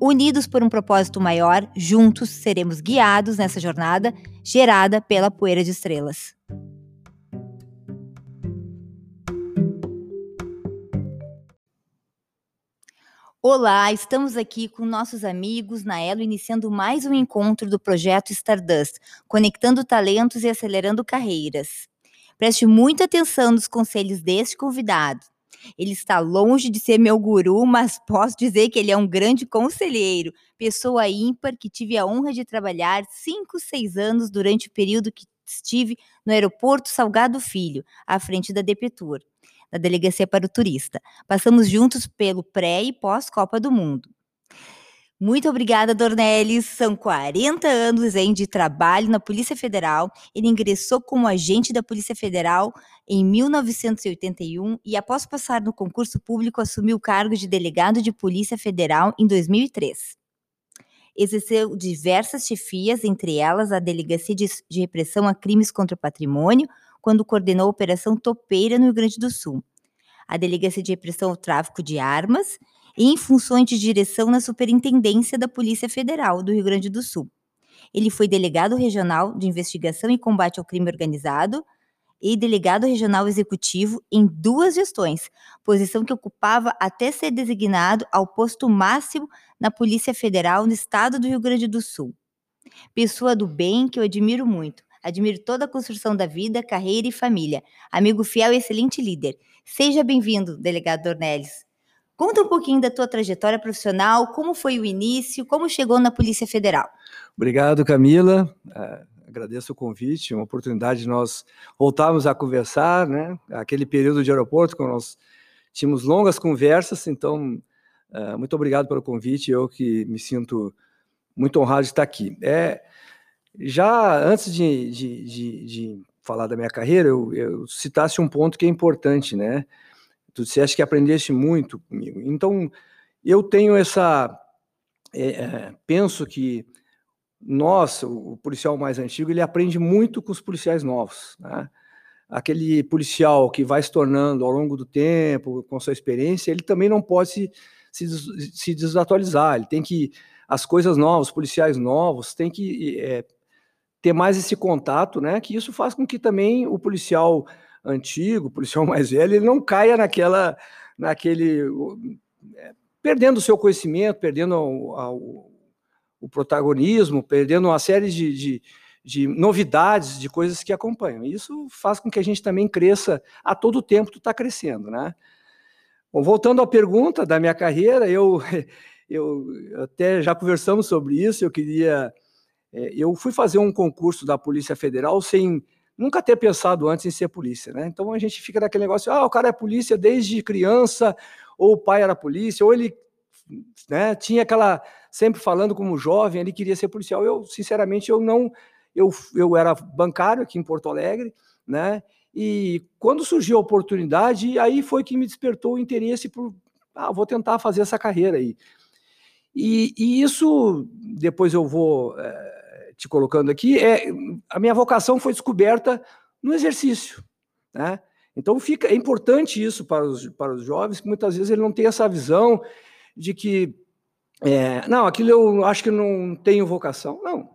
Unidos por um propósito maior, juntos seremos guiados nessa jornada gerada pela poeira de estrelas. Olá, estamos aqui com nossos amigos na Elo iniciando mais um encontro do projeto Stardust, conectando talentos e acelerando carreiras. Preste muita atenção nos conselhos deste convidado. Ele está longe de ser meu guru, mas posso dizer que ele é um grande conselheiro, pessoa ímpar que tive a honra de trabalhar cinco, seis anos durante o período que estive no aeroporto Salgado Filho, à frente da Depetur, da Delegacia para o Turista. Passamos juntos pelo pré e pós Copa do Mundo. Muito obrigada, Dornelles. São 40 anos hein, de trabalho na Polícia Federal. Ele ingressou como agente da Polícia Federal em 1981 e, após passar no concurso público, assumiu o cargo de delegado de Polícia Federal em 2003. Exerceu diversas chefias, entre elas a Delegacia de, de Repressão a Crimes contra o Patrimônio, quando coordenou a Operação Topeira no Rio Grande do Sul. A Delegacia de Repressão ao Tráfico de Armas em funções de direção na Superintendência da Polícia Federal do Rio Grande do Sul. Ele foi delegado regional de investigação e combate ao crime organizado e delegado regional executivo em duas gestões, posição que ocupava até ser designado ao posto máximo na Polícia Federal no estado do Rio Grande do Sul. Pessoa do bem que eu admiro muito. Admiro toda a construção da vida, carreira e família. Amigo fiel e excelente líder. Seja bem-vindo, delegado Dornelles. Conta um pouquinho da tua trajetória profissional, como foi o início, como chegou na Polícia Federal. Obrigado, Camila. Uh, agradeço o convite, uma oportunidade de nós voltarmos a conversar, né? Aquele período de aeroporto, quando nós tínhamos longas conversas, então, uh, muito obrigado pelo convite, eu que me sinto muito honrado de estar aqui. É, já antes de, de, de, de falar da minha carreira, eu, eu citasse um ponto que é importante, né? Tu disseste que aprendeste muito comigo. Então, eu tenho essa. É, é, penso que nós, o policial mais antigo, ele aprende muito com os policiais novos. Né? Aquele policial que vai se tornando ao longo do tempo, com sua experiência, ele também não pode se, se, se desatualizar. Ele tem que. As coisas novas, os policiais novos, tem que é, ter mais esse contato, né? Que isso faz com que também o policial antigo, policial mais velho, ele não caia naquela, naquele, é, perdendo o seu conhecimento, perdendo o, o protagonismo, perdendo uma série de, de, de, novidades, de coisas que acompanham. Isso faz com que a gente também cresça a todo tempo, tu está crescendo, né? Bom, voltando à pergunta da minha carreira, eu, eu até já conversamos sobre isso, eu queria... É, eu fui fazer um concurso da Polícia Federal sem nunca ter pensado antes em ser polícia, né? Então a gente fica naquele negócio, ah, o cara é polícia desde criança, ou o pai era polícia, ou ele né, tinha aquela sempre falando como jovem, ele queria ser policial. Eu, sinceramente, eu não eu, eu era bancário aqui em Porto Alegre, né? E quando surgiu a oportunidade, aí foi que me despertou o interesse por, ah, vou tentar fazer essa carreira aí. E, e isso depois eu vou é, te colocando aqui, é a minha vocação foi descoberta no exercício, né? Então fica é importante isso para os, para os jovens, que muitas vezes ele não tem essa visão de que é, não, aquilo eu acho que não tenho vocação. Não,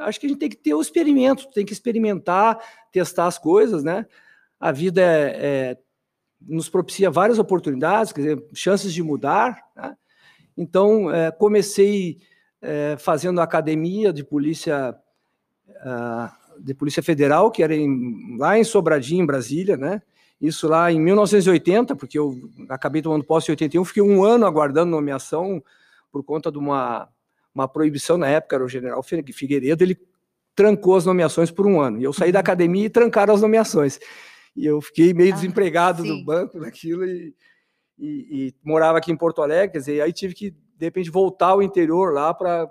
acho que a gente tem que ter o experimento, tem que experimentar, testar as coisas, né? A vida é, é, nos propicia várias oportunidades, quer dizer, chances de mudar. Né? Então, é, comecei é, fazendo academia de polícia uh, de polícia federal, que era em, lá em Sobradinho, em Brasília, né? Isso lá em 1980, porque eu acabei tomando posse em 81, fiquei um ano aguardando nomeação por conta de uma, uma proibição na época, era o general Figueiredo, ele trancou as nomeações por um ano. E eu saí da uhum. academia e trancaram as nomeações. E eu fiquei meio ah, desempregado sim. do banco naquilo e, e, e, morava aqui em Porto Alegre, quer dizer, aí tive que de repente voltar ao interior lá para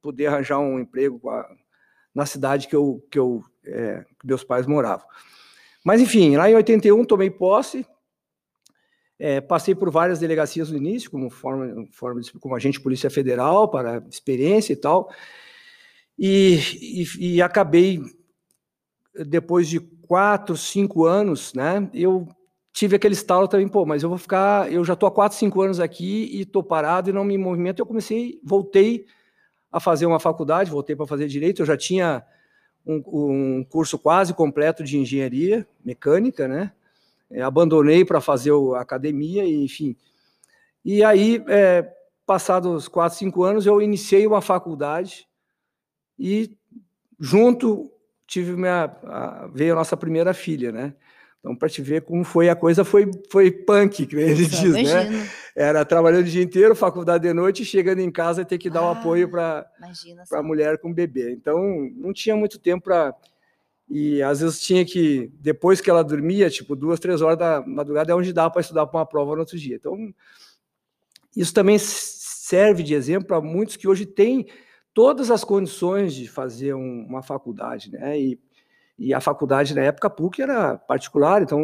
poder arranjar um emprego na cidade que, eu, que, eu, é, que meus pais moravam. Mas, enfim, lá em 81 tomei posse, é, passei por várias delegacias no início, como, forma, forma de, como agente de Polícia Federal, para experiência e tal, e, e, e acabei, depois de quatro, cinco anos, né, eu tive aquele estalo também, pô, mas eu vou ficar, eu já estou há quatro, cinco anos aqui e estou parado e não me movimento. Eu comecei, voltei a fazer uma faculdade, voltei para fazer direito. Eu já tinha um, um, curso quase completo de engenharia mecânica, né? É, abandonei para fazer a academia, e, enfim. E aí, é, passados quatro, cinco anos, eu iniciei uma faculdade e junto tive minha, a, veio a nossa primeira filha, né? Então, para te ver como foi a coisa, foi, foi punk, que ele diz, né? imagino. né? Era trabalhando o dia inteiro, faculdade de noite, chegando em casa ter que dar ah, o apoio para a mulher com bebê. Então, não tinha muito tempo para. E às vezes tinha que, depois que ela dormia, tipo duas, três horas da madrugada, é onde dá para estudar para uma prova no outro dia. Então, isso também serve de exemplo para muitos que hoje têm todas as condições de fazer um, uma faculdade, né? E e a faculdade na época, a PUC era particular, então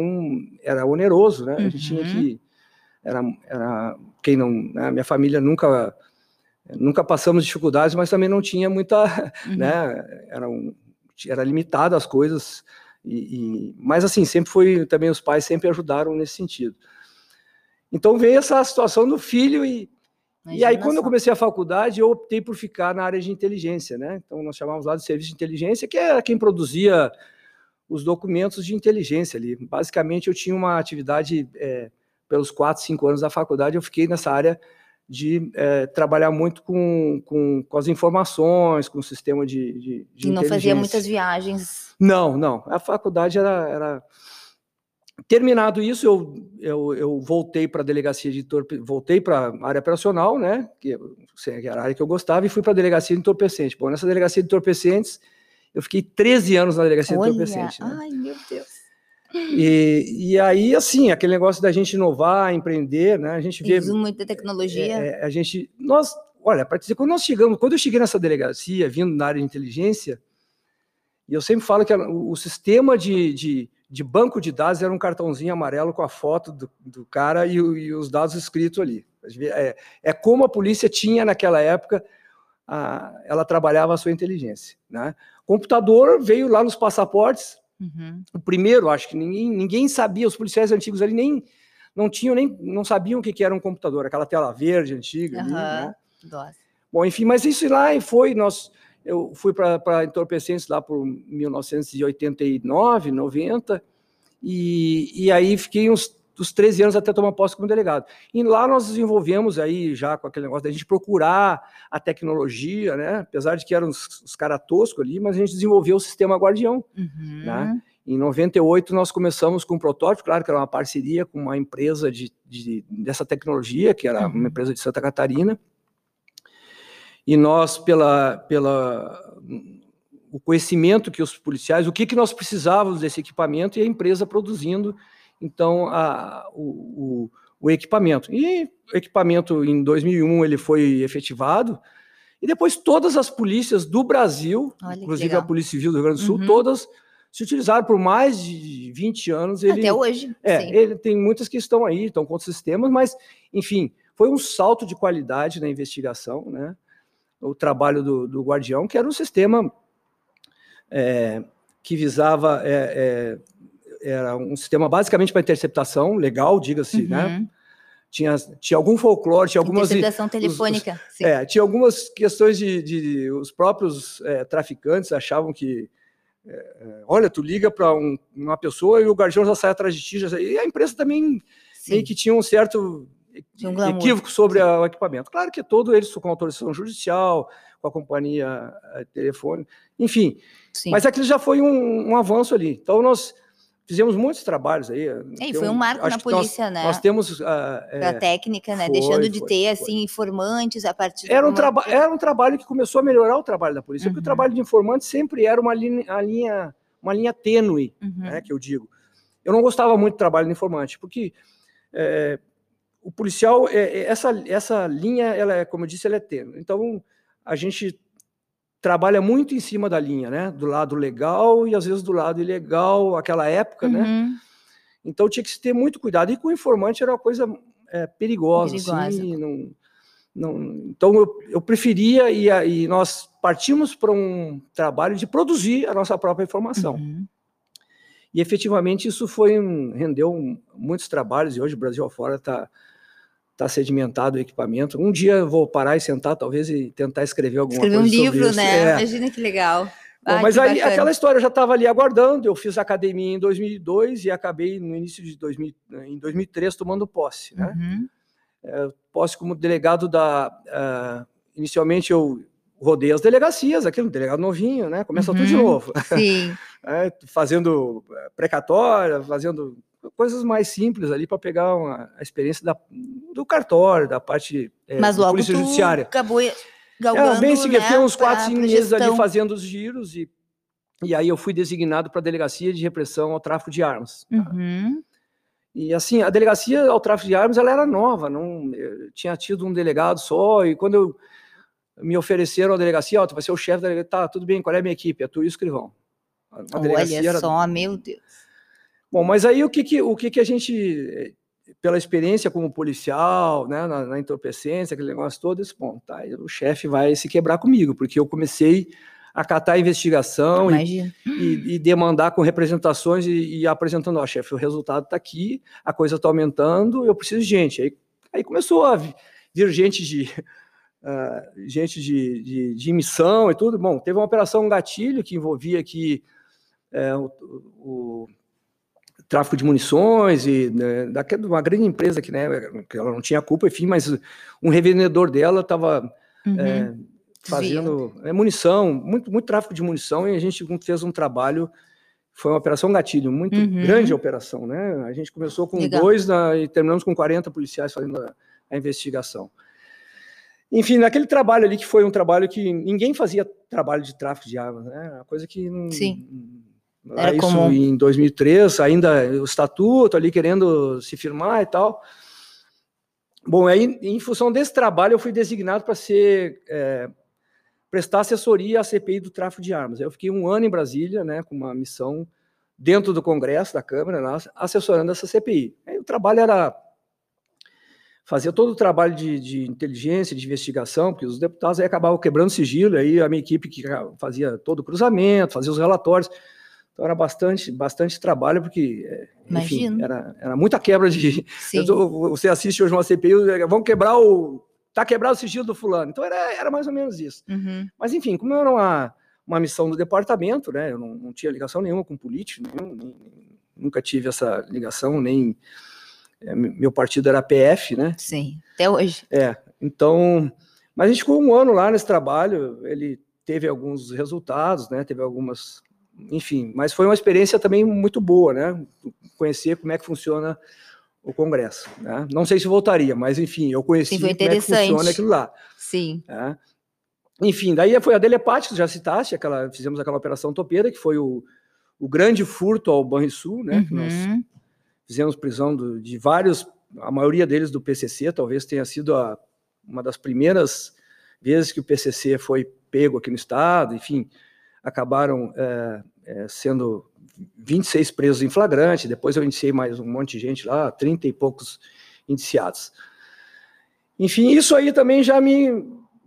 era oneroso, né? Uhum. A gente tinha que. Era, era quem não. Né? Minha família nunca. Nunca passamos dificuldades, mas também não tinha muita. Uhum. Né? Era, um, era limitado as coisas. E, e, mas assim, sempre foi. Também os pais sempre ajudaram nesse sentido. Então veio essa situação do filho e. e aí, quando eu comecei a faculdade, eu optei por ficar na área de inteligência, né? Então, nós chamávamos lá de serviço de inteligência, que era quem produzia os documentos de inteligência ali. Basicamente, eu tinha uma atividade, é, pelos quatro, cinco anos da faculdade, eu fiquei nessa área de é, trabalhar muito com, com, com, as informações, com o sistema de, de, de E não fazia muitas viagens? Não, não. A faculdade era... era... Terminado isso, eu, eu, eu voltei para a delegacia de torpe... voltei para a área operacional, né, que, que era a área que eu gostava, e fui para a delegacia de entorpecentes. Bom, nessa delegacia de entorpecentes, eu fiquei 13 anos na delegacia Olha, de entorpecente. Né? Ai, meu Deus. E, e aí, assim, aquele negócio da gente inovar, empreender, né? A gente vê. Usa muita tecnologia. É, é, a gente. Nós, olha, para dizer, quando nós chegamos, quando eu cheguei nessa delegacia, vindo na área de inteligência, e eu sempre falo que o, o sistema de, de, de, banco de dados era um cartãozinho amarelo com a foto do, do cara e, e, os dados escritos ali. É, é como a polícia tinha naquela época a, ela trabalhava a sua inteligência. Né? Computador veio lá nos passaportes. Uhum. O primeiro, acho que ninguém, ninguém sabia, os policiais antigos ali nem não tinham nem não sabiam o que, que era um computador, aquela tela verde antiga. Uhum. Ali, né? Bom, enfim, mas isso lá foi nós. Eu fui para entorpecentes lá por 1989, 90, e, e aí fiquei uns dos 13 anos até tomar posse como delegado. E lá nós desenvolvemos aí já com aquele negócio da gente procurar a tecnologia, né? Apesar de que eram os, os caras toscos ali, mas a gente desenvolveu o sistema Guardião, uhum. né? Em 98 nós começamos com um protótipo, claro que era uma parceria com uma empresa de, de dessa tecnologia, que era uhum. uma empresa de Santa Catarina. E nós, pela, pela o conhecimento que os policiais, o que, que nós precisávamos desse equipamento e a empresa produzindo então a, o, o, o, equipamento. E o equipamento em 2001 ele foi efetivado, e depois todas as polícias do Brasil, Olha inclusive a Polícia Civil do Rio Grande do Sul, uhum. todas se utilizaram por mais de 20 anos. Ele, Até hoje. É, sim. ele tem muitas que estão aí, estão com sistemas, mas, enfim, foi um salto de qualidade na investigação, né? O trabalho do, do Guardião, que era um sistema é, que visava é, é era um sistema basicamente para interceptação, legal, diga-se, né? uhum. né? Tinha, tinha algum folclore, tinha algumas. Interceptação telefônica. Os, os, é, tinha algumas questões de. de os próprios é, traficantes achavam que. É, é olha, tu liga para um, uma pessoa e o guardião já sai atrás de ti. Já, e a empresa também Sim. meio que tinha um certo um equívoco sobre a, o equipamento. Claro que todo eles com autorização judicial, com a companhia é, telefone, enfim. Sim. Mas aquilo já foi um, um avanço ali. Então, nós fizemos muitos trabalhos aí. É, e foi um marco na polícia, nós, né? Nós temos. Uh, é, a técnica, né? Foi, Deixando de foi, ter, foi. assim, informantes a partir era um, traba era um trabalho que começou a melhorar o trabalho da polícia, uhum. porque o uhum. trabalho de informante sempre era uma linha, linha, uma linha tênue, uhum. né, que eu digo. Eu não gostava muito do trabalho de informante, porque é, o policial, é, é, essa, essa linha, ela é, como eu disse, ela é tênue. Então, a gente trabalha muito em cima da linha, né? Do lado legal e às vezes do lado ilegal, aquela época, né? Uhum. Então tinha que se ter muito cuidado. E com o informante era uma coisa é, perigosa, Perigosa. assim, não, não- então eu, eu preferia e, a- e nós partimos para um trabalho de produzir a nossa própria informação. Uhum. E efetivamente isso foi um- rendeu um- muitos trabalhos e hoje o Brasil afora está tá sedimentado o equipamento. Um dia eu vou parar e sentar talvez e tentar escrever alguma Escrever um coisa sobre livro, isso. né? É. Imagina que legal. Bom, Ai, mas que aí bacana. aquela história eu já estava ali aguardando. Eu fiz academia em 2002 e acabei no início de 2000, em 2003 tomando posse, né? Uhum. Posse como delegado da. ah, inicialmente eu rodei as delegacias, aquele delegado novinho, né? Começa tudo de Uhum. novo, Sim. né? fazendo eh, precatória, fazendo coisas mais simples ali para pegar uma, a experiência da, do cartório, da parte eh, Mas da logo polícia judiciária. acabou É, galgando, bem seguido, né, uns pra- 4, 5 pra meses ali fazendo os giros e, e aí eu fui designado para a Delegacia de Repressão ao Tráfico de Armas. Uhum. E assim, a Delegacia ao Tráfico de Armas ela era nova, não tinha tido um delegado só, e quando eu, me ofereceram a delegacia, ó, tu vai ser o chefe da delegacia, tá, tudo bem, qual é a minha equipe? É tu e o escrivão. A Olha era- só, meu Deus. Bom, mas aí o que que, o que que a gente, pela experiência como policial, né, na, na entorpecência, aquele negócio todo, disse, bom, tá, o chefe vai se quebrar comigo, porque eu comecei a catar a investigação e, e, e demandar com representações e, e apresentando, ó, chefe, o resultado está aqui, a coisa está aumentando, eu preciso de gente. Aí, aí começou a vi- vir gente de ah, gente de, de, de missão e tudo. Bom, teve uma operação Gatilho que envolvia aqui é, o, o tráfico de munições e né, daquela uma grande empresa que, né, que ela não tinha culpa, enfim, mas um revendedor dela estava Uhum. é, fazendo é, munição, muito, muito tráfico de munição, e a gente fez um trabalho, foi uma operação gatilho, muito Uhum. grande a operação, né? A gente começou com Legal. dois na- e terminamos com 40 policiais fazendo a, a investigação. Enfim, naquele trabalho ali, que foi um trabalho que ninguém fazia trabalho de tráfico de armas, né? Uma coisa que não. Sim. Era isso comum. em 2003, ainda o estatuto ali querendo se firmar e tal. Bom, aí, em função desse trabalho, eu fui designado para ser é, prestar assessoria à CPI do tráfico de armas. Eu fiquei um ano em Brasília, né, com uma missão dentro do Congresso, da Câmara, assessorando essa CPI. Aí o trabalho era fazer todo o trabalho de, de inteligência, de investigação, porque os deputados aí acabavam quebrando sigilo, aí a minha equipe que fazia todo o cruzamento, fazia os relatórios. Então era bastante, bastante trabalho, porque é, enfim, Imagino. era, era muita quebra de, tô- você assiste hoje uma CPI, vamos quebrar o. Tá quebrado o sigilo do fulano. Então era, era mais ou menos isso. Uhum. Mas, enfim, como era uma, uma missão do departamento, né? Eu não, não tinha ligação nenhuma com político, nenhum, nem- nunca tive essa ligação, nem. é, me- meu partido era PF, né? Sim, até hoje. É, então. Mas a gente ficou um ano lá nesse trabalho, ele teve alguns resultados, né? Teve algumas. Enfim, mas foi uma experiência também muito boa, né? Conhecer como é que funciona o Congresso. Né? Não sei se voltaria, mas enfim, eu conheci Sim, como é que funciona aquilo lá. Sim. né? Enfim, daí foi a tu já citaste, aquela, fizemos aquela operação topeira, que foi o, o grande furto ao Banrisul, né? Que nós Uhum. fizemos prisão do- de vários, a maioria deles do PCC, talvez tenha sido a- uma das primeiras vezes que o PCC foi pego aqui no estado, enfim, acabaram é, é, sendo 26 presos em flagrante, depois eu indiciei mais um monte de gente lá, 30 e poucos indiciados. Enfim, isso aí também já me...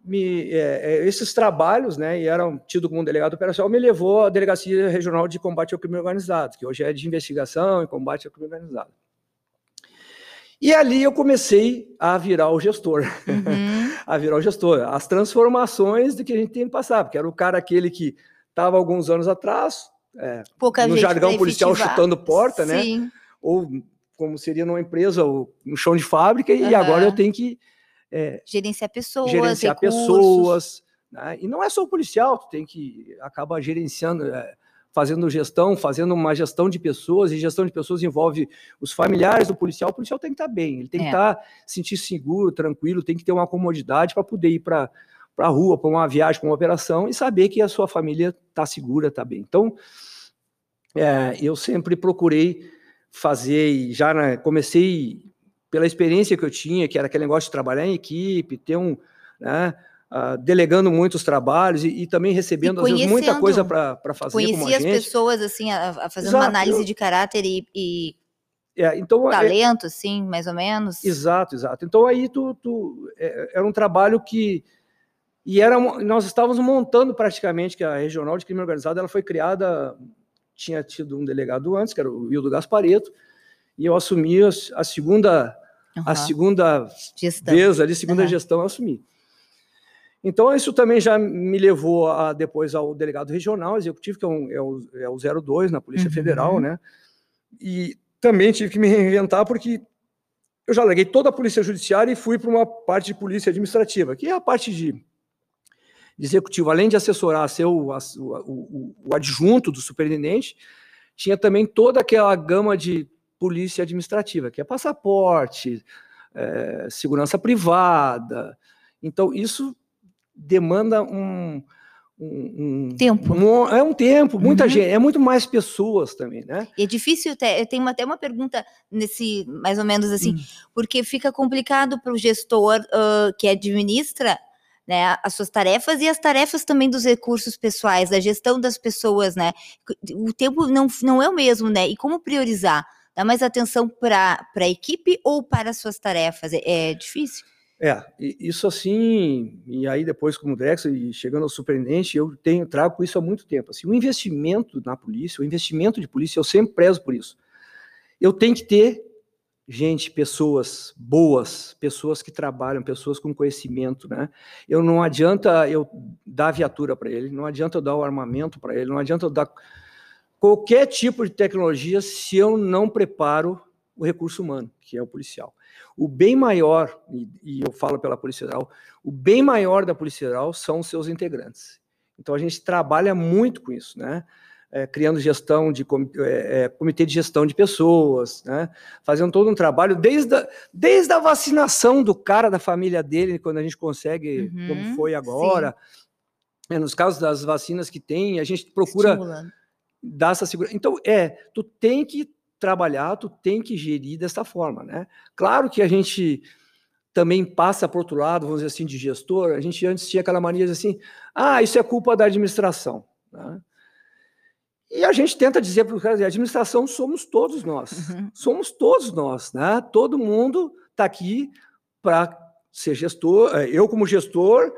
me é, é, esses trabalhos, né, e eram tido como um delegado operacional, me levou à Delegacia Regional de Combate ao Crime Organizado, que hoje é de investigação e combate ao crime organizado. E ali eu comecei a virar o gestor, Uhum. a virar o gestor, as transformações do que a gente tem que passar, porque era o cara aquele que estava alguns anos atrás, é, no gente jargão policial efetivar. chutando porta, né? Sim. Ou como seria numa empresa, ou no chão de fábrica, e Aham. agora eu tenho que é, Gerenciar pessoas, gerenciar recursos. pessoas, né? e não é só o policial, tu tem que acaba gerenciando, é, fazendo gestão, fazendo uma gestão de pessoas, e gestão de pessoas envolve os familiares do policial, o policial tem que estar bem, ele tem que É. estar sentir seguro, tranquilo, tem que ter uma comodidade para poder ir para para a rua, para uma viagem, para uma operação, e saber que a sua família está segura, está bem. Então, é, eu sempre procurei fazer, e já na- comecei pela experiência que eu tinha, que era aquele negócio de trabalhar em equipe, ter um, né, uh, delegando muitos trabalhos e, e também recebendo, às vezes, muita coisa para fazer Conhecia as pessoas, assim, a, a fazer uma análise eu... de caráter e, e... É, então, é talento, é, assim, mais ou menos. Exato, exato. Então aí tu, tu é, era um trabalho que e era nós estávamos montando praticamente que a regional de crime organizado ela foi criada tinha tido um delegado antes que era o Wildo Gaspareto e eu assumi a, a segunda uhum. a segunda gestão. vez ali segunda uhum. gestão eu assumi. Então, isso também já me levou a, depois ao delegado regional executivo, que é, um, é, o, é o 02 na Polícia uhum. Federal, né? E também tive que me reinventar porque eu já larguei toda a Polícia Judiciária e fui para uma parte de Polícia Administrativa, que é a parte de executivo. Além de assessorar, ser o, o, o, o adjunto do superintendente, tinha também toda aquela gama de polícia administrativa, que é passaporte, é, segurança privada. Então, isso demanda um, um, um tempo. Um, é um tempo, muita uhum. gente, é muito mais pessoas também, né? E é difícil, ter, eu tenho até uma pergunta nesse, mais ou menos assim, uhum. porque fica complicado para o gestor uh, que administra né, as suas tarefas e as tarefas também dos recursos pessoais, da gestão das pessoas, né? O tempo não, não é o mesmo, né? E como priorizar? Dar mais atenção para a equipe ou para as suas tarefas? É, é difícil? É, isso assim, e aí depois como Drex e chegando ao superintendente, eu tenho trago isso há muito tempo. Assim, o investimento na polícia, o investimento de polícia, eu sempre prezo por isso. Eu tenho que ter gente, pessoas boas, pessoas que trabalham, pessoas com conhecimento, né? Eu não adianta eu dar viatura para ele, não adianta eu dar o armamento para ele, não adianta eu dar qualquer tipo de tecnologia se eu não preparo o recurso humano, que é o policial. O bem maior, e, eu falo pela Polícia Federal, o bem maior da Polícia Federal são os seus integrantes. Então a gente trabalha muito com isso, né? É, criando gestão de é, é, comitê de gestão de pessoas, né? fazendo todo um trabalho desde a, desde a vacinação do cara da família dele, quando a gente consegue, uhum, como foi agora. É, nos casos das vacinas que tem, a gente procura Estimulando. dar essa segurança. Então, é, tu tem que trabalhar, tu tem que gerir dessa forma, né? Claro que a gente também passa por outro lado, vamos dizer assim, de gestor, a gente antes tinha aquela mania de assim, ah, isso é culpa da administração, né? E a gente tenta dizer para o cara, a administração somos todos nós, uhum. somos todos nós, né? Todo mundo está aqui para ser gestor, eh, eu como gestor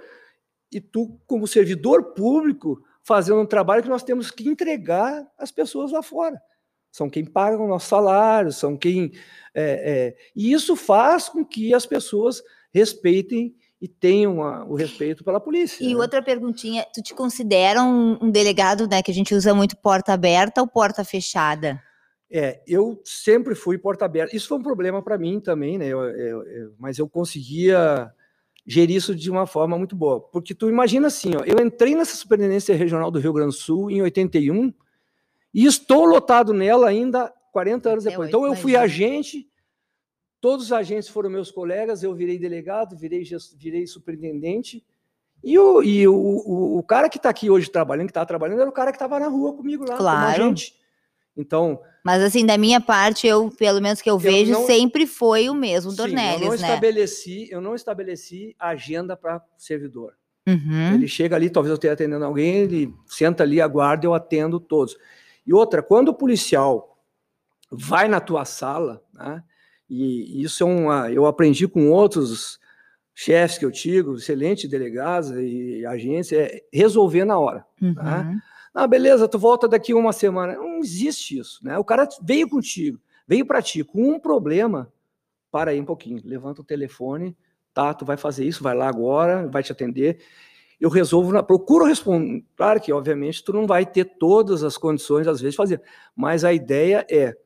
e tu como servidor público fazendo um trabalho que nós temos que entregar às pessoas lá fora são quem paga o nosso salário, são quem. É, é, e isso faz com que as pessoas respeitem e tenham a, o respeito pela polícia. E né? outra perguntinha: tu te considera um, um, delegado, né, que a gente usa muito porta aberta ou porta fechada? É, eu sempre fui porta aberta. Isso foi um problema para mim também, né? Eu, eu, eu, mas eu conseguia gerir isso de uma forma muito boa. Porque tu imagina assim, ó, eu entrei nessa superintendência regional do Rio Grande do Sul em 81 e estou lotado nela ainda 40 anos depois. Então eu fui agente, todos os agentes foram meus colegas, eu virei delegado, virei, virei superintendente. E o, e o, o, o cara que está aqui hoje trabalhando, que está trabalhando, era o cara que estava na rua comigo lá, claro. como agente. Então. Mas assim, da minha parte, eu, pelo menos que eu, eu vejo, não, sempre foi o mesmo, Dornelles, eu não né? Estabeleci, eu não estabeleci agenda para servidor. Uhum. Ele chega ali, talvez eu esteja atendendo alguém, ele senta ali, aguarda, eu atendo todos. E outra, quando o policial vai na tua sala, né, e isso é uma, eu aprendi com outros chefes que eu tive, excelentes delegados e agentes, é resolver na hora. Uhum. Né? Ah, beleza, tu volta daqui uma semana. Não existe isso, né? O cara veio contigo, veio para ti com um problema, para aí um pouquinho, levanta o telefone, tá, tu vai fazer isso, vai lá agora, vai te atender eu resolvo, na, procuro responder. Claro que, obviamente, tu não vai ter todas as condições, às vezes, de fazer, mas a ideia é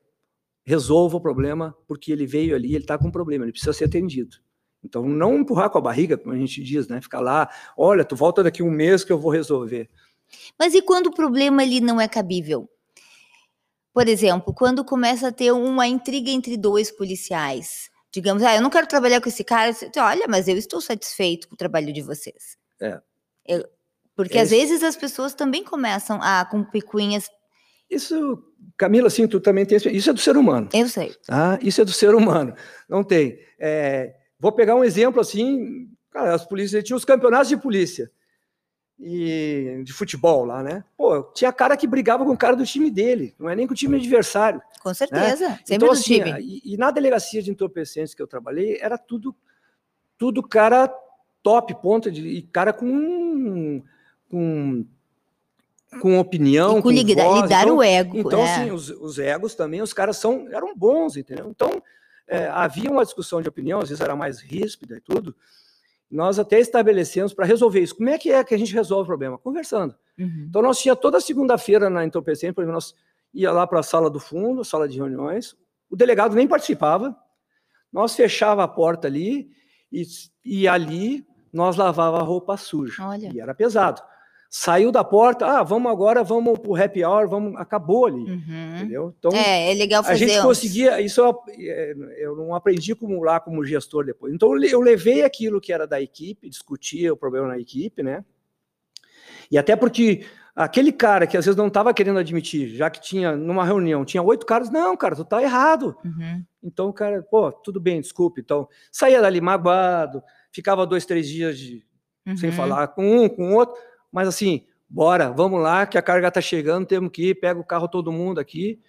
resolva o problema, porque ele veio ali, ele está com um problema, ele precisa ser atendido. Então, não empurrar com a barriga, como a gente diz, né? Ficar lá, olha, tu volta daqui um mês que eu vou resolver. Mas e quando o problema ali não é cabível? Por exemplo, quando começa a ter uma intriga entre dois policiais. Digamos, ah, eu não quero trabalhar com esse cara. Olha, mas eu estou satisfeito com o trabalho de vocês. É. Eu, porque é às vezes as pessoas também começam a com picuinhas. Isso, Camila, assim, tu também tem. Isso é do ser humano. Eu sei. Tá? Isso é do ser humano. Não tem. É, vou pegar um exemplo assim. Cara, as polícias tinham os campeonatos de polícia e de futebol lá, né? Pô, tinha cara que brigava com o cara do time dele, não é nem com o time adversário. Com né? certeza, né? sempre então, do assim, time. E, e, na delegacia de entorpecentes que eu trabalhei, era tudo, tudo cara top, ponta de e cara com com com opinião, e com, com lidar, voz. lidar então, o ego. Então, né? assim, os, os, egos também, os caras são, eram bons, entendeu? Então, é, havia uma discussão de opinião, às vezes era mais ríspida e tudo. Nós até estabelecemos para resolver isso. Como é que é que a gente resolve o problema? Conversando. Uhum. Então, nós tinha toda segunda-feira na Entorpecente, por exemplo, nós ia lá para a sala do fundo, sala de reuniões, o delegado nem participava, nós fechava a porta ali e, e ali nós lavava a roupa suja. Olha. E era pesado. Saiu da porta, ah, vamos agora, vamos pro happy hour, vamos, acabou ali, uhum. entendeu? Então, é, é legal fazer a gente uns... conseguia, isso eu, é, eu não aprendi como lá como gestor depois. Então, eu levei aquilo que era da equipe, discutia o problema na equipe, né? E até porque aquele cara que às vezes não estava querendo admitir, já que tinha numa reunião, tinha oito caras, não, cara, tu tá errado. Uhum. Então o cara, pô, tudo bem, desculpe. Então, saía dali magoado, ficava dois, três dias de, uhum. sem falar com um, com o outro, mas assim, bora, vamos lá, que a carga tá chegando, temos que ir, pega o carro todo mundo aqui.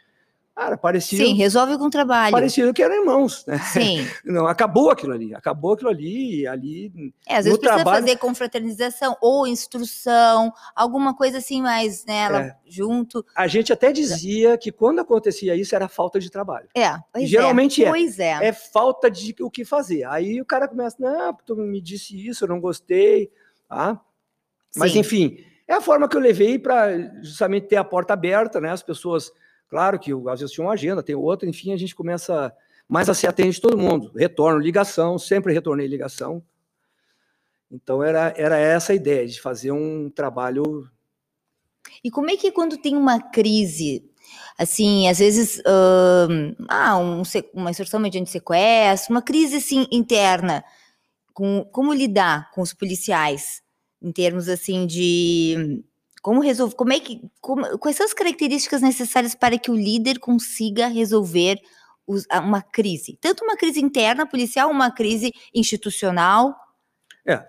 Cara, parecia. Sim, resolve com o trabalho. Parecia que eram irmãos, né? Sim. Não, acabou aquilo ali, acabou aquilo ali, ali. É, às vezes precisa trabalho... fazer confraternização ou instrução, alguma coisa assim mais, né, ela é. junto. A gente até dizia que quando acontecia isso era falta de trabalho. É, pois geralmente é. é. Pois é. É falta de o que fazer. Aí o cara começa, não, tu me disse isso, eu não gostei, tá? Mas Sim. enfim, é a forma que eu levei para justamente ter a porta aberta, né? As pessoas Claro que às vezes tinha uma agenda, tem outra, enfim, a gente começa mais a ser atende todo mundo. Retorno, ligação, sempre retornei ligação. Então era, era essa a ideia, de fazer um trabalho. E como é que quando tem uma crise, assim, às vezes, ah, um, uma instrução mediante sequestro, uma crise assim interna, com, como lidar com os policiais, em termos assim de como resolver? Como é que? Como, quais são as características necessárias para que o líder consiga resolver os, uma crise? Tanto uma crise interna policial, uma crise institucional. É.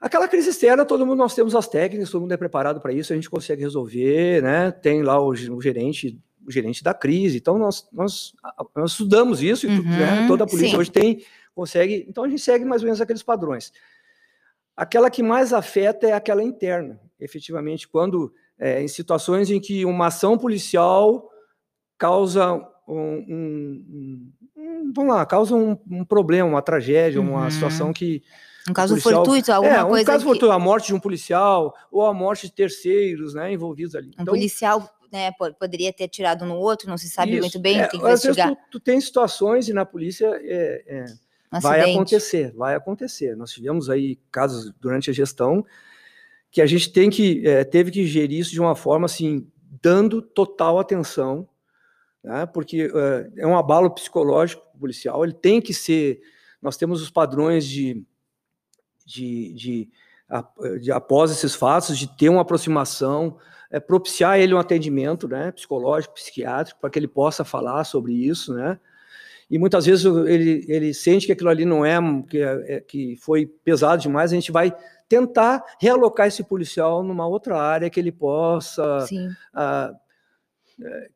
Aquela crise externa, todo mundo nós temos as técnicas, todo mundo é preparado para isso, a gente consegue resolver, né? Tem lá o, o gerente o gerente da crise. Então, nós, nós, nós estudamos isso, e uhum, né? toda a polícia sim. hoje tem, consegue. Então, a gente segue mais ou menos aqueles padrões. Aquela que mais afeta é aquela interna, efetivamente, quando é, em situações em que uma ação policial causa um, um, um vamos lá, causa um, um, problema, uma tragédia, uma uhum. situação que um caso policial, fortuito, alguma é, coisa. Um caso que... fortuito, a morte de um policial ou a morte de terceiros, né, envolvidos ali. Um então, policial, né, poderia ter tirado no outro, não se sabe isso, muito bem, é, tem que investigar. Tu, tu, tem situações e na polícia é, é vai acontecer, vai acontecer. Nós tivemos aí casos durante a gestão que a gente tem que é, teve que gerir isso de uma forma assim, dando total atenção, né? porque é, é um abalo psicológico policial. Ele tem que ser. Nós temos os padrões de, de, de, de após esses fatos, de ter uma aproximação, é, propiciar ele um atendimento, né, psicológico, psiquiátrico, para que ele possa falar sobre isso, né? E muitas vezes ele, ele sente que aquilo ali não é que, é, que foi pesado demais, a gente vai tentar realocar esse policial numa outra área que ele possa. Uh,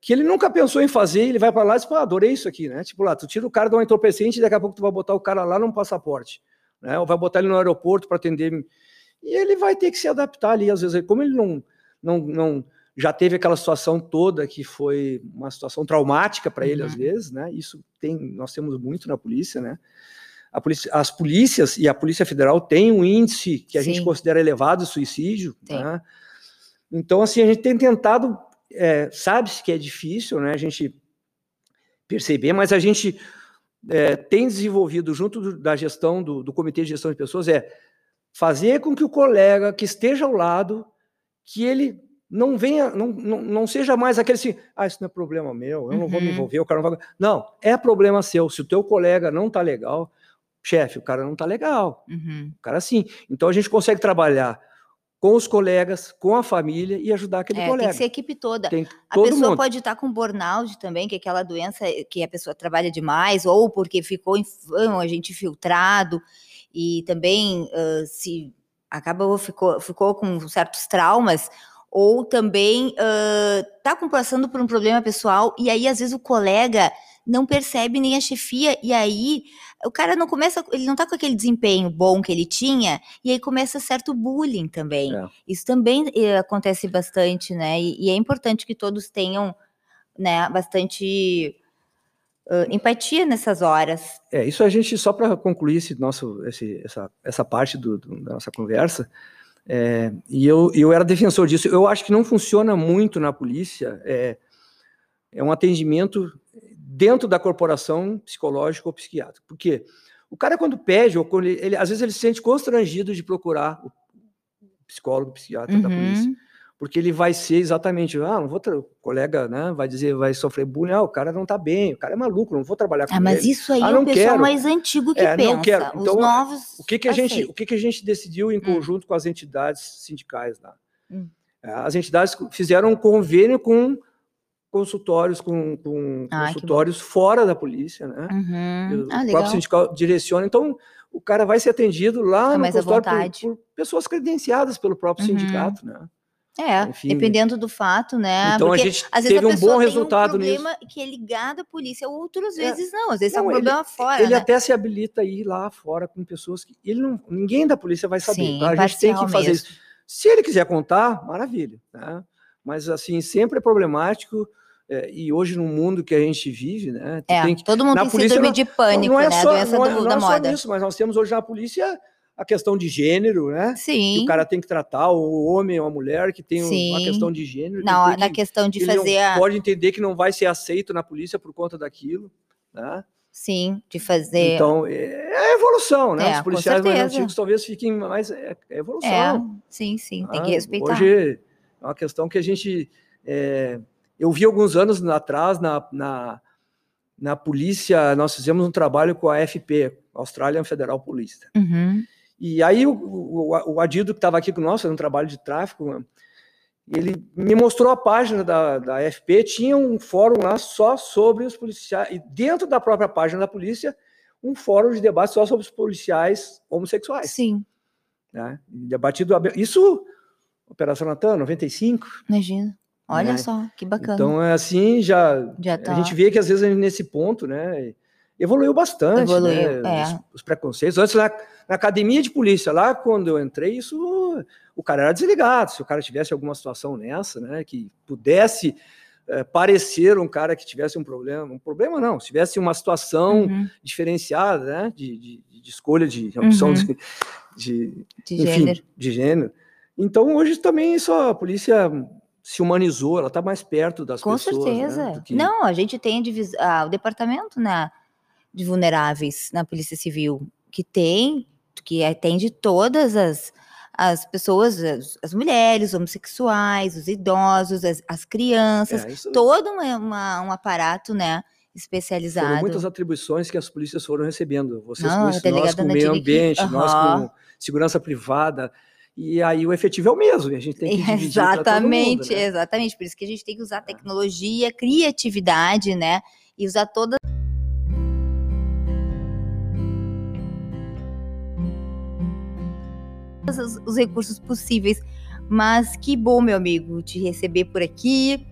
que ele nunca pensou em fazer, ele vai para lá e diz, pô, adorei isso aqui, né? Tipo lá, tu tira o cara de um entorpecente e daqui a pouco tu vai botar o cara lá num passaporte, né? Ou vai botar ele no aeroporto para atender. E ele vai ter que se adaptar ali, às vezes, como ele não, não, não já teve aquela situação toda que foi uma situação traumática para ele, uhum. às vezes, né? Isso tem, nós temos muito na polícia, né? Polícia, as polícias e a Polícia Federal têm um índice que a Sim. gente considera elevado de suicídio. Né? Então, assim, a gente tem tentado, é, sabe-se que é difícil, né? A gente perceber, mas a gente é, tem desenvolvido, junto do, da gestão, do, do Comitê de Gestão de Pessoas, é fazer com que o colega que esteja ao lado, que ele não venha, não, não, não seja mais aquele assim, ah, isso não é problema meu, eu uhum. não vou me uhum. envolver, o cara não vai. Não, é problema seu. Se o teu colega não tá legal, chefe, o cara não tá legal. Uhum. O cara sim. Então a gente consegue trabalhar com os colegas, com a família e ajudar aquele é, colega. Tem que ser a equipe toda. Tem a pessoa mundo. pode estar com burnout também, que é aquela doença que a pessoa trabalha demais, ou porque ficou infame, a gente filtrado. e também uh, se acaba ficou, ficou com certos traumas, ou também está uh, passando por um problema pessoal e aí às vezes o colega não percebe nem a chefia e aí o cara não começa, ele não tá com aquele desempenho bom que ele tinha e aí começa certo bullying também. É. Isso também eh, acontece bastante, né? E, e, é importante que todos tenham, né, bastante uh, empatia nessas horas. É, isso a gente só para concluir esse nosso, esse, essa, essa parte do, do, da nossa conversa. É, e eu, eu era defensor disso. Eu acho que não funciona muito na polícia. É, é um atendimento dentro da corporação psicológica ou psiquiátrica. Porque o cara, quando pede, ou quando ele, ele às vezes ele se sente constrangido de procurar o psicólogo, o psiquiatra uhum. da polícia porque ele vai ser exatamente, ah, não vou, o colega, né, vai dizer, vai sofrer bullying, ah, o cara não tá bem, o cara é maluco, não vou trabalhar com ah, ele. mas isso aí ah, é o pessoal quero. mais antigo que é, pensa. Não quero. Então, Os novos o que que a gente, o que que a gente decidiu em hum. conjunto com as entidades sindicais lá? Hum. É, as entidades fizeram um convênio com consultórios com, com ah, consultórios fora da polícia, né? Uhum. Ah, o próprio sindical direciona, então o cara vai ser atendido lá Fica no consultório por, por, pessoas credenciados pelo próprio uhum. sindicato, né? É, Enfim, dependendo do fato, né? Então Porque, a gente às vezes teve a um bom resultado tem um problema nisso. que é ligado à polícia, outras é. vezes é. não, às vezes não, é um problema ele, fora. Ele né? até se habilita a ir lá fora com pessoas que ele não, ninguém da polícia vai saber. Sim, tá? A gente tem que fazer mesmo. isso. Se ele quiser contar, maravilha, né? Mas assim sempre é problemático. É, e hoje no mundo que a gente vive, né? É, que, todo mundo tem síndrome de pânico, não é né? Só, a doença não é, do, não da é moda. Só isso, mas nós temos hoje na polícia a questão de gênero, né? Sim. Que o cara tem que tratar o homem ou a mulher que tem Sim. uma questão de gênero. Não, na que, questão de fazer a... pode entender que não vai ser aceito na polícia por conta daquilo, né? Sim, de fazer. Então, é, é evolução, né? É, Os policiais mais antigos talvez fiquem mais. É, é evolução. É, sim, sim, tem que ah, respeitar. Hoje é uma questão que a gente. É, eu vi alguns anos atrás na, na, na polícia, nós fizemos um trabalho com a FP, Australian Federal Police. Uhum. E aí o, o, o Adido, que estava aqui com nós, fazendo um trabalho de tráfico, ele me mostrou a página da, da FP, tinha um fórum lá só sobre os policiais, e dentro da própria página da polícia, um fórum de debate só sobre os policiais homossexuais. Sim. Né? Debatido Isso, Operação Natan, 95. Imagina. Olha né? só, que bacana. Então, é assim, já, já tá. a gente vê que às vezes nesse ponto, né, evoluiu bastante, evoluiu, né, é. os, os, preconceitos. Antes, lá, na academia de polícia, lá quando eu entrei, isso o cara era desligado. Se o cara tivesse alguma situação nessa, né, que pudesse é, parecer um cara que tivesse um problema, um problema não, se tivesse uma situação uhum. diferenciada, né, de, de, de, escolha de opção uhum. de, de, de enfim, gênero. de gênero. Então hoje também só a polícia se humanizou, ela está mais perto das Com pessoas. Com né, certeza. Né, que... Não, a gente tem a ah, o departamento né, de vulneráveis na Polícia Civil, que tem que atende todas as, as pessoas, as, as mulheres, homossexuais, os idosos, as, as crianças, é, isso... todo uma, uma, um aparato, né? Especializado. Foram muitas atribuições que as polícias foram recebendo. Vocês Não, com isso, nós com o meio ambiente, uhum. nós com segurança privada. E aí o efetivo é o mesmo, a gente tem que dividir Exatamente, mundo, né? exatamente. Por isso que a gente tem que usar tecnologia, criatividade, né? E usar todas os, os recursos possíveis. Mas que bom, meu amigo, te receber por aqui.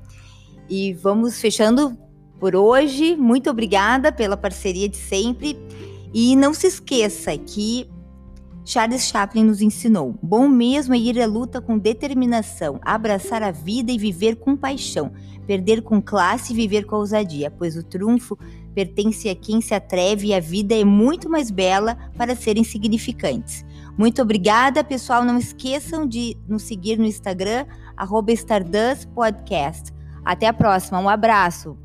E vamos fechando por hoje. Muito obrigada pela parceria de sempre. E não se esqueça que Charles Chaplin nos ensinou: bom mesmo é ir à luta com determinação, abraçar a vida e viver com paixão, perder com classe e viver com ousadia, pois o trunfo pertence a quem se atreve e a vida é muito mais bela para serem significantes. Muito obrigada, pessoal. Não esqueçam de nos seguir no Instagram, Stardust Podcast. Até a próxima. Um abraço.